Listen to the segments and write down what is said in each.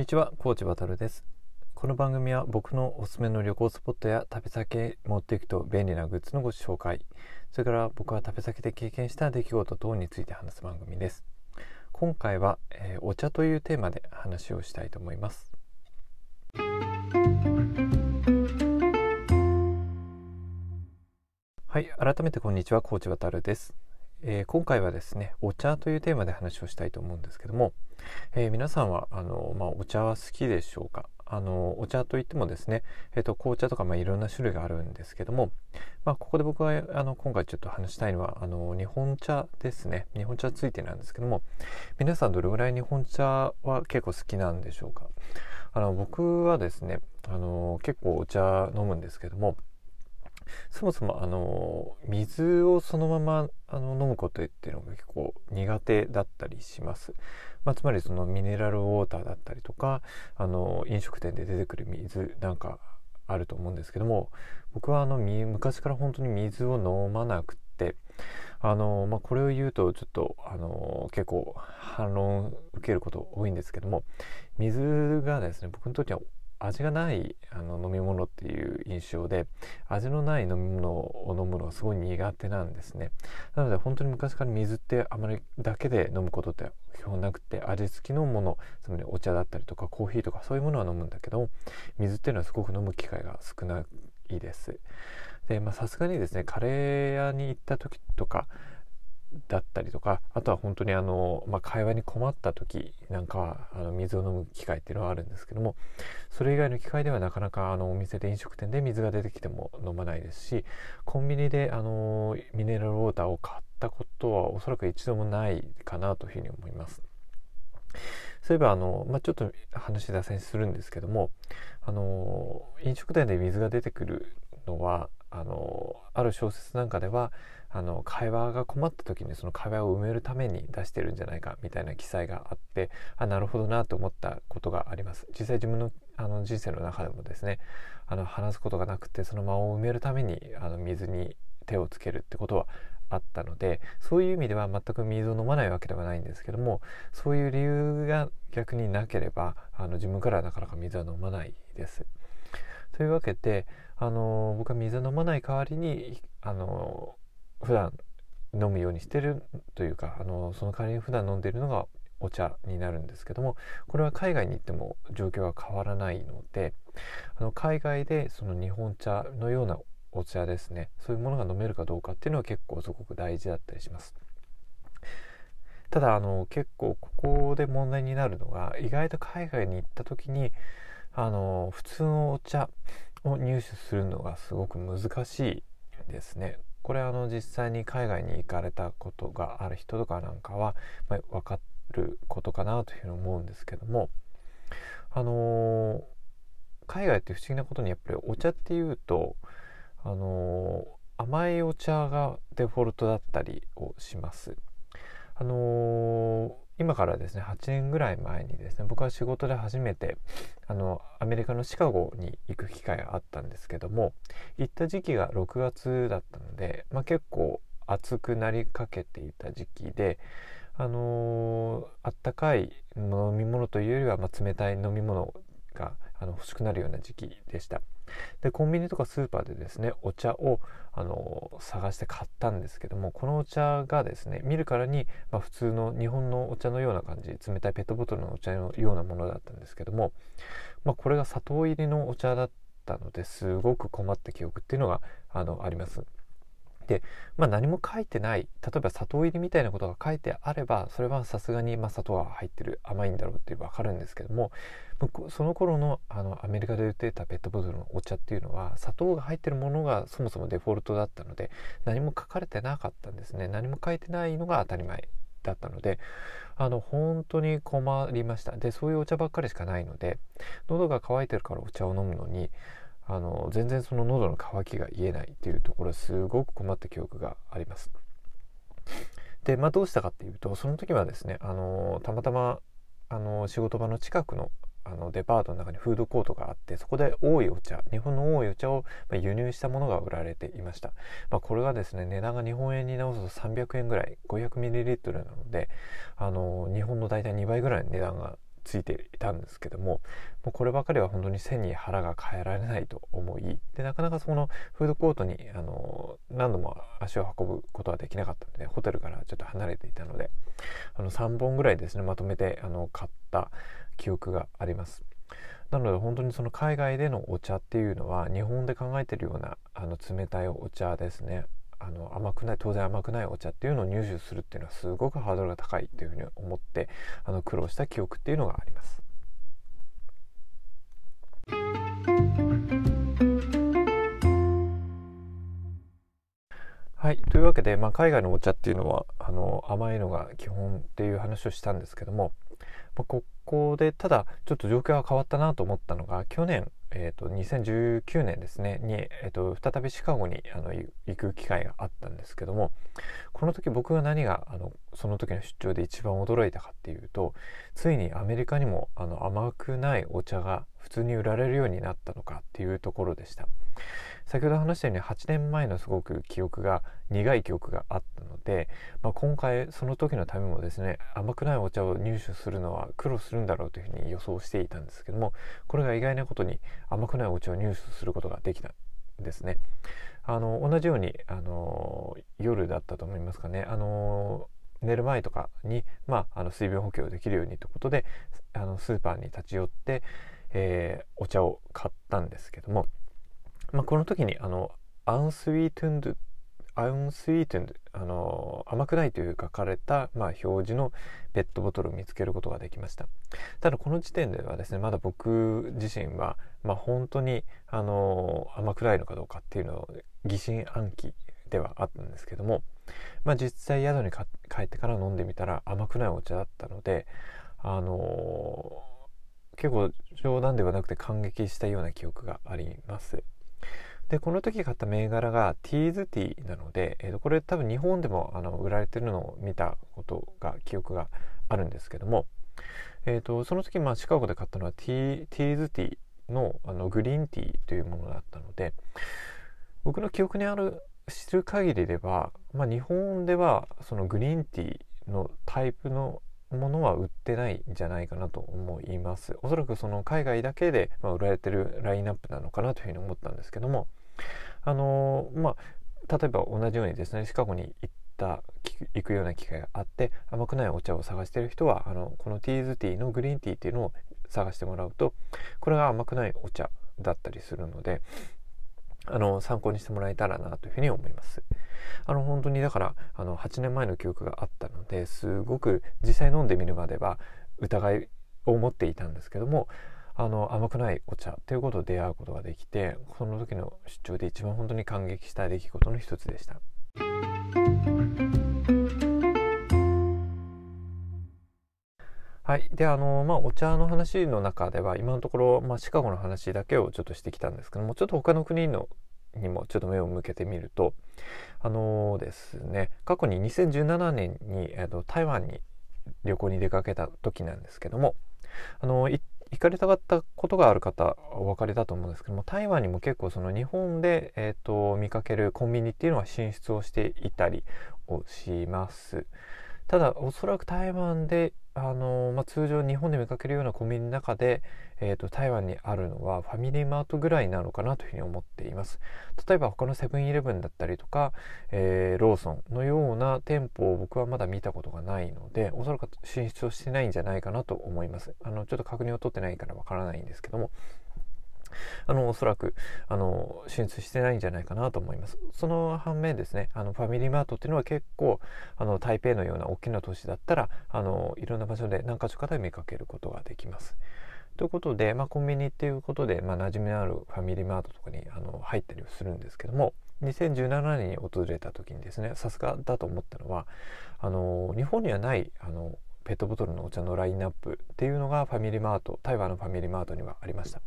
にちは、コーチバトルです。この番組は僕のおすすめの旅行スポットや旅先へ持っていくと便利なグッズのご紹介、それから僕は旅先で経験した出来事等について話す番組です。今回は、えー、お茶というテーマで話をしたいと思います。はい、改めてこんにちは、コーチバトルです。えー、今回はですねお茶というテーマで話をしたいと思うんですけども、えー、皆さんはあの、まあ、お茶は好きでしょうか？あのお茶といってもですね、えーと、紅茶とか、まあ、いろんな種類があるんですけども、まあ、ここで僕はあの今回ちょっと話したいのはあの日本茶ですね。日本茶についてなんですけども皆さんどれぐらい日本茶は結構好きなんでしょうか？あの僕はですねあの結構お茶飲むんですけどもそもそもあの水をそのままあの飲むことっていうのが結構苦手だったりします。まあ、つまりそのミネラルウォーターだったりとかあの飲食店で出てくる水なんかあると思うんですけども僕はあの昔から本当に水を飲まなくてあの、まあ、これを言うとちょっとあの結構反論受けること多いんですけども水がですね僕にとっては味がないあの飲み物っていう印象で味のない飲み物を飲むのがすごい苦手なんですね。なので本当に昔から水ってあまりだけで飲むことって基本なくて味付きのものつまりお茶だったりとかコーヒーとかそういうものは飲むんだけど水っていうのはすごく飲む機会が少ないです。でまさすがにですねカレー屋に行った時とかだったりとかあとは本当にあの、まあ、会話に困った時なんかはあの水を飲む機会っていうのはあるんですけどもそれ以外の機会ではなかなかあのお店で飲食店で水が出てきても飲まないですしコンビニであのミネラルウォーターを買ったことはおそらく一度もないかなというふうに思います。そういえばあの、まあ、ちょっと話脱線するんですけどもあの飲食店で水が出てくるのはあのある小説なんかではあの会話が困った時にその会話を埋めるために出してるんじゃないかみたいな記載があってあなるほどなと思ったことがあります実際自分のあの人生の中でもですねあの話すことがなくてその間を埋めるためにあの水に手をつけるってことはあったのでそういう意味では全く水を飲まないわけではないんですけどもそういう理由が逆になければあの自分からはなかなか水は飲まないです。というわけであの僕は水飲まない代わりにあの普段飲むようにしてるというかあのその代わりに普段飲んでるのがお茶になるんですけどもこれは海外に行っても状況は変わらないのであの海外でその日本茶のようなお茶ですねそういうものが飲めるかどうかっていうのは結構すごく大事だったりします。ただあの結構ここで問題になるのが意外と海外に行った時にあの普通のお茶を入手するのがすごく難しいですね。これあの実際に海外に行かれたことがある人とかなんかは、まあ、分かることかなというふうに思うんですけどもあのー、海外って不思議なことにやっぱりお茶っていうとあのー、甘いお茶がデフォルトだったりをします。あのー今からですね8年ぐらい前にですね僕は仕事で初めてあのアメリカのシカゴに行く機会があったんですけども行った時期が6月だったので、まあ、結構暑くなりかけていた時期であの、あったかい飲み物というよりは、まあ、冷たい飲み物があの欲しくなるような時期でした。でコンビニとかスーパーでですねお茶をあの探して買ったんですけどもこのお茶がですね見るからに、まあ、普通の日本のお茶のような感じ冷たいペットボトルのお茶のようなものだったんですけども、まあ、これが砂糖入りのお茶だったのですごく困った記憶っていうのがあのあります。で、まあ、何も書いてない。例えば砂糖入りみたいなことが書いてあればそれはさすがにま砂糖が入ってる甘いんだろうって分かるんですけどもその頃のあのアメリカで売っていたペットボトルのお茶っていうのは砂糖が入ってるものがそもそもデフォルトだったので何も書かれてなかったんですね。何も書いてないのが当たり前だったのであの本当に困りました。でそういうお茶ばっかりしかないので喉が渇いてるからお茶を飲むのにあの全然その喉の渇きが癒えないっていうところすごく困った記憶があります。で、まあ、どうしたかっていうとその時はですねあのたまたまあの仕事場の近くのあのデパートの中にフードコートがあってそこで多いお茶日本の多いお茶をま輸入したものが売られていました、まあ、これがですね値段が日本円に直すと300円ぐらい 500ml なのであの日本の大体2倍ぐらいの値段がついていたんですけどももうこればかりは本当に背に腹が変えられないと思いでなかなかそのフードコートにあの何度も足を運ぶことはできなかったのでホテルからちょっと離れていたのであの3本ぐらいですねまとめてあの買った記憶があります。なので本当にその海外でのお茶っていうのは日本で考えてるようなあの冷たいお茶ですねあの甘くない当然甘くないお茶っていうのを入手するっていうのはすごくハードルが高いというふうに思ってあの苦労した記憶っていうのがあります。はい。というわけで、まあ、海外のお茶っていうのはあの甘いのが基本っていう話をしたんですけども、まあ、ここでただちょっと状況が変わったなと思ったのが去年えーと、2019年ですねに、えーと、再びシカゴにあの行く機会があったんですけどもこの時僕が何があのその時の出張で一番驚いたかっていうとついにアメリカにもあの甘くないお茶が普通に売られるようになったのかっていうところでした。先ほど話したように8年前のすごく記憶が苦い記憶があったので、まあ、今回その時のためもですね甘くないお茶を入手するのは苦労するんだろうというふうに予想していたんですけどもこれが意外なことに甘くないお茶を入手することができたんですね。あの同じようにあの夜だったと思いますかね。あの寝る前とかに、まあ、あの水分補給をできるようにということであのスーパーに立ち寄って、えー、お茶を買ったんですけども、まあ、この時にあのアンスウィートゥンドアンスイートゥンあの甘くないという書かれた、まあ、表示のペットボトルを見つけることができましたただこの時点ではですねまだ僕自身は、まあ、本当にあの甘くないのかどうかっていうのを疑心暗鬼ではあったんですけども、まあ、実際宿に帰ってから飲んでみたら甘くないお茶だったのであの結構冗談ではなくて感激したような記憶があります。でこの時買った銘柄がティーズティーなので、えー、とこれ多分日本でもあの売られてるのを見たことが記憶があるんですけども、えー、とその時、まあ、シカゴで買ったのはティティーズティーのあのグリーンティーというものだったので僕の記憶にある知る限りでは、まあ、日本ではそのグリーンティーのタイプのものは売ってないんじゃないかなと思います。おそらくその海外だけで、ま売られてるラインナップなのかなというふうに思ったんですけどもあのまあ例えば同じようにですねシカゴに行った行くような機会があって甘くないお茶を探してる人はあのこのティーズティーのグリーンティーっていうのを探してもらうとこれが甘くないお茶だったりするのであの参考にしてもらえたらなというふうに思います。あの本当にだからあの8年前の記憶があったのですごく実際飲んでみるまでは疑いを持っていたんですけどもあの甘くないお茶ということで出会うことができてその時の出張で一番本当に感激した出来事の一つでした。はい、であのまあお茶の話の中では今のところ、まあ、シカゴの話だけをちょっとしてきたんですけどもちょっと他の国のにもちょっと目を向けてみるとあのー、ですね過去に2017年に、えーと、台湾に旅行に出かけた時なんですけどもあのー、行行かれたかったことがある方お分かりだと思うんですけども台湾にも結構その日本で、えーと、見かけるコンビニっていうのは進出をしていたりをします。ただおそらく台湾であのまあ、通常日本で見かけるようなコンビニの中で、えーと、台湾にあるのはファミリーマートぐらいなのかなというふうに思っています。例えば他のセブンイレブンだったりとか、えー、ローソンのような店舗を僕はまだ見たことがないのでおそらく進出をしてないんじゃないかなと思います。あのちょっと確認を取ってないからわからないんですけども。あのおそらくあの進出してないんじゃないかなと思います。その反面ですねあのファミリーマートっていうのは結構あの台北のような大きな都市だったらあのいろんな場所で何か所かで見かけることができます。ということで、まあ、コンビニっていうことで、まあ、馴染みのあるファミリーマートとかにあの入ったりするんですけども2017年に訪れた時にですねさすがだと思ったのはあの日本にはないあのペットボトルのお茶のラインナップっていうのがファミリーマート台湾のファミリーマートにはありました。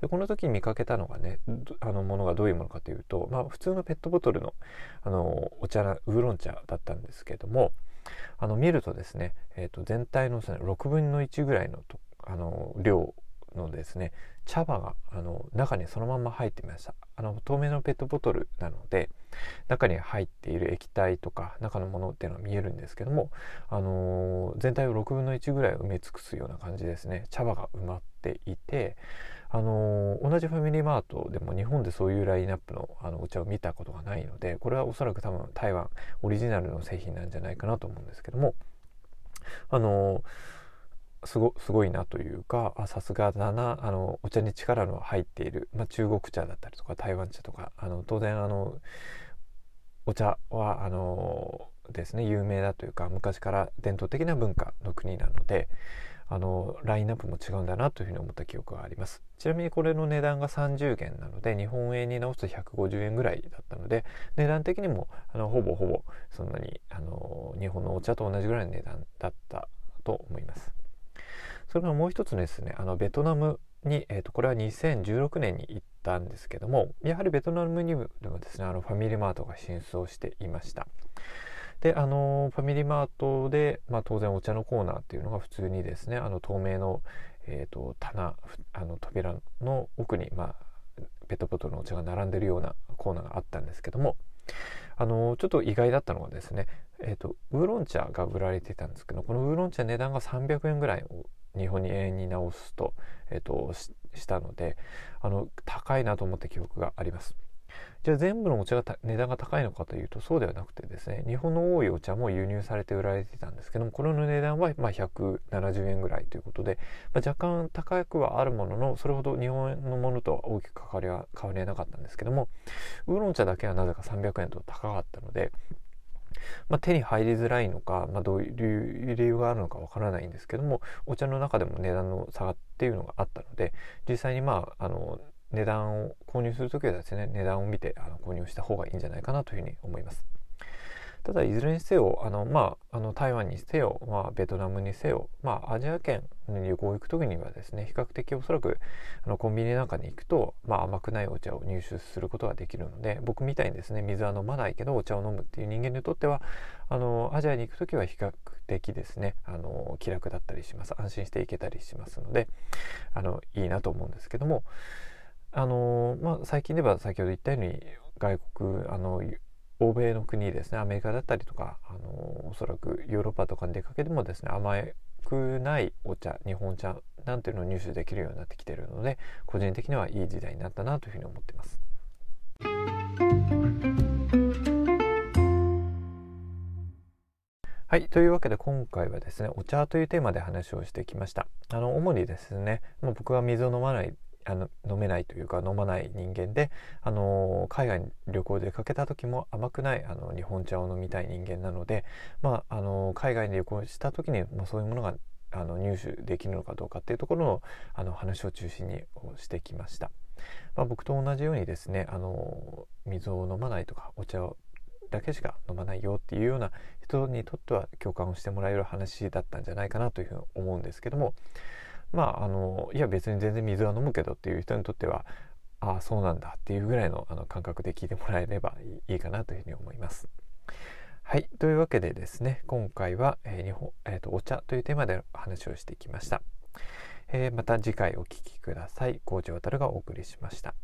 でこの時に見かけたのがねあのものがどういうものかというと、まあ、普通のペットボトルのあのお茶ウーロン茶だったんですけどもあの見るとですね、えー、と全体の、ね、6分の1ぐらいのとあの量のですね茶葉があの中にそのまま入っていました。あの透明のペットボトルなので中に入っている液体とか中のものっていうのは見えるんですけども、あのー、全体を6分の1ぐらい埋め尽くすような感じですね。茶葉が埋まっていてあのー、同じファミリーマートでも日本でそういうラインナップのあのお茶を見たことがないのでこれはおそらく多分台湾オリジナルの製品なんじゃないかなと思うんですけどもあのー、すごすごいなというかさすがだなあのお茶に力の入っている、まあ、中国茶だったりとか台湾茶とかあの当然あのお茶はあのですね有名だというか昔から伝統的な文化の国なのであのラインナップも違うんだなというふうに思った記憶があります。ちなみにこれの値段が30元なので日本円に直すと150円ぐらいだったので値段的にもあのほぼほぼそんなにあの日本のお茶と同じぐらいの値段だったと思います。それからもう一つですね。あのベトナムに、えーと、これは2016年に行ったんですけどもやはりベトナムにもですねあのファミリーマートが進出をしていました。であのファミリーマートで、まあ、当然お茶のコーナーっていうのが普通にですねあの透明の、えーと、棚あの扉の奥に、まあ、ペットボトルのお茶が並んでるようなコーナーがあったんですけどもあのちょっと意外だったのがですね、えーと、ウーロン茶が売られてたんですけどこのウーロン茶値段が300円ぐらい日本に円に直すと,、えーとしたのであの高いなと思った記憶があります。じゃあ全部のお茶が値段が高いのかというとそうではなくてですね日本の多いお茶も輸入されて売られてたんですけどもこれの値段はま170円ぐらいということで、まあ、若干高くはあるもののそれほど日本のものとは大きく関わりは変わりはなかったんですけどもウーロン茶だけはなぜか300円と高かったのでまあ、手に入りづらいのか、まあ、どういう理由があるのかわからないんですけどもお茶の中でも値段の差っていうのがあったので実際にまああの値段を購入する時はですね値段を見てあの購入した方がいいんじゃないかなというふうに思います。ただいずれにせよあの、まあ、あの台湾にせよ、まあ、ベトナムにせよ、まあ、アジア圏に旅行行く時にはですね比較的おそらくあのコンビニなんかに行くと、まあ、甘くないお茶を入手することができるので僕みたいにですね水は飲まないけどお茶を飲むっていう人間にとってはあのアジアに行く時は比較的ですねあの気楽だったりします。安心して行けたりしますのであのいいなと思うんですけどもあのまあ、最近では先ほど言ったように外国あの欧米の国ですねアメリカだったりとかあのおそらくヨーロッパとかに出かけてもですね甘くないお茶日本茶なんていうのを入手できるようになってきてるので個人的にはいい時代になったなというふうに思ってます。はい。というわけで今回はですね、お茶というテーマで話をしてきました。あの、主にですね、もう僕は水を飲まないあの飲めないというか飲まない人間で、あの海外に旅行で出かけた時も甘くないあの日本茶を飲みたい人間なので、まあ、あの海外に旅行した時に、まあ、そういうものがあの入手できるのかどうかっていうところのあの話を中心にしてきました。まあ、僕と同じようにですねあの水を飲まないとかお茶をだけしか飲まないよっていうような人にとっては共感をしてもらえる話だったんじゃないかなというふうに思うんですけどもまああのいや別に全然水は飲むけどっていう人にとってはああそうなんだっていうぐらいのあの感覚で聞いてもらえればいいかなというふうに思います。はい。というわけでですね、今回は、えー、日本、えーと、お茶というテーマで話をしてきました。えー、また次回お聴きください。コーチ渡がお送りしました。